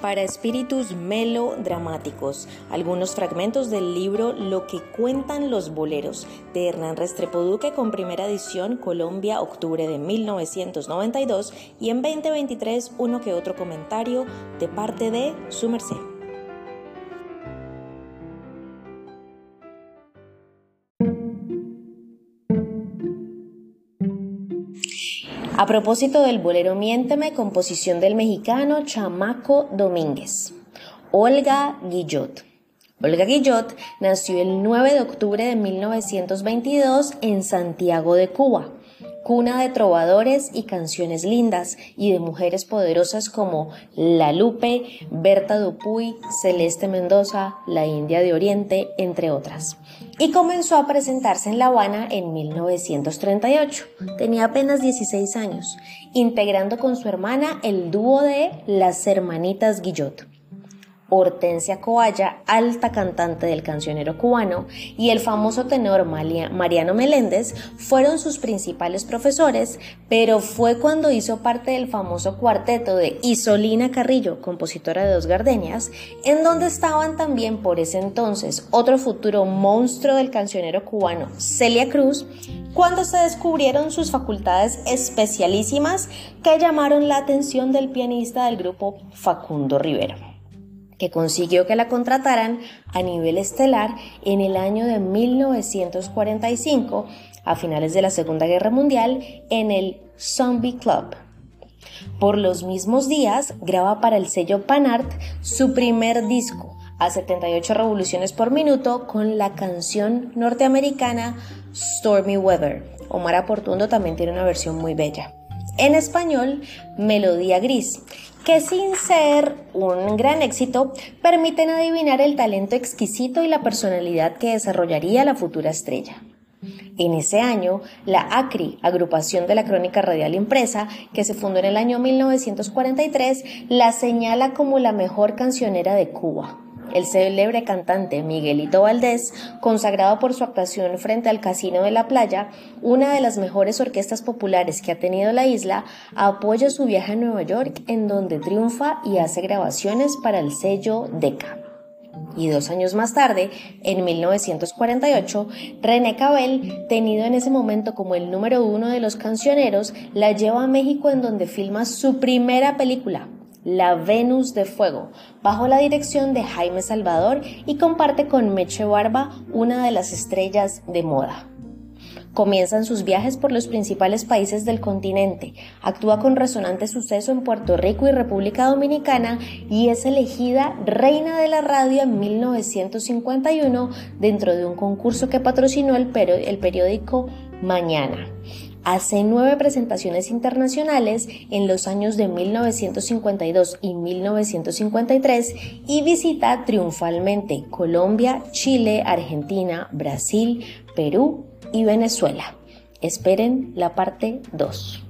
para espíritus melodramáticos. Algunos fragmentos del libro Lo que cuentan los boleros de Hernán Restrepo Duque con primera edición Colombia, octubre de 1992 y en 2023 uno que otro comentario de parte de su merced. A propósito del bolero Miénteme, composición del mexicano Chamaco Domínguez. Olga Guillot. Olga Guillot nació el 9 de octubre de 1922 en Santiago de Cuba cuna de trovadores y canciones lindas y de mujeres poderosas como La Lupe, Berta Dupuy, Celeste Mendoza, La India de Oriente, entre otras. Y comenzó a presentarse en La Habana en 1938. Tenía apenas 16 años, integrando con su hermana el dúo de Las Hermanitas Guillot. Hortensia Coalla, alta cantante del cancionero cubano, y el famoso tenor Mariano Meléndez fueron sus principales profesores, pero fue cuando hizo parte del famoso cuarteto de Isolina Carrillo, compositora de Dos Gardenias, en donde estaban también por ese entonces otro futuro monstruo del cancionero cubano, Celia Cruz, cuando se descubrieron sus facultades especialísimas que llamaron la atención del pianista del grupo Facundo Rivera que consiguió que la contrataran a nivel estelar en el año de 1945, a finales de la Segunda Guerra Mundial, en el Zombie Club. Por los mismos días, graba para el sello Panart su primer disco, a 78 revoluciones por minuto, con la canción norteamericana Stormy Weather. Omar Aportundo también tiene una versión muy bella. En español, Melodía Gris, que sin ser un gran éxito, permiten adivinar el talento exquisito y la personalidad que desarrollaría la futura estrella. En ese año, la ACRI, agrupación de la Crónica Radial Impresa, que se fundó en el año 1943, la señala como la mejor cancionera de Cuba. El célebre cantante Miguelito Valdés, consagrado por su actuación frente al Casino de la Playa, una de las mejores orquestas populares que ha tenido la isla, apoya su viaje a Nueva York en donde triunfa y hace grabaciones para el sello Decca. Y dos años más tarde, en 1948, René Cabel, tenido en ese momento como el número uno de los cancioneros, la lleva a México en donde filma su primera película, la Venus de Fuego, bajo la dirección de Jaime Salvador y comparte con Meche Barba una de las estrellas de moda. Comienzan sus viajes por los principales países del continente, actúa con resonante suceso en Puerto Rico y República Dominicana y es elegida reina de la radio en 1951 dentro de un concurso que patrocinó el, periódico Mañana hace nueve presentaciones internacionales en los años de 1952 y 1953 y visita triunfalmente Colombia, Chile, Argentina, Brasil, Perú y Venezuela. Esperen la parte 2.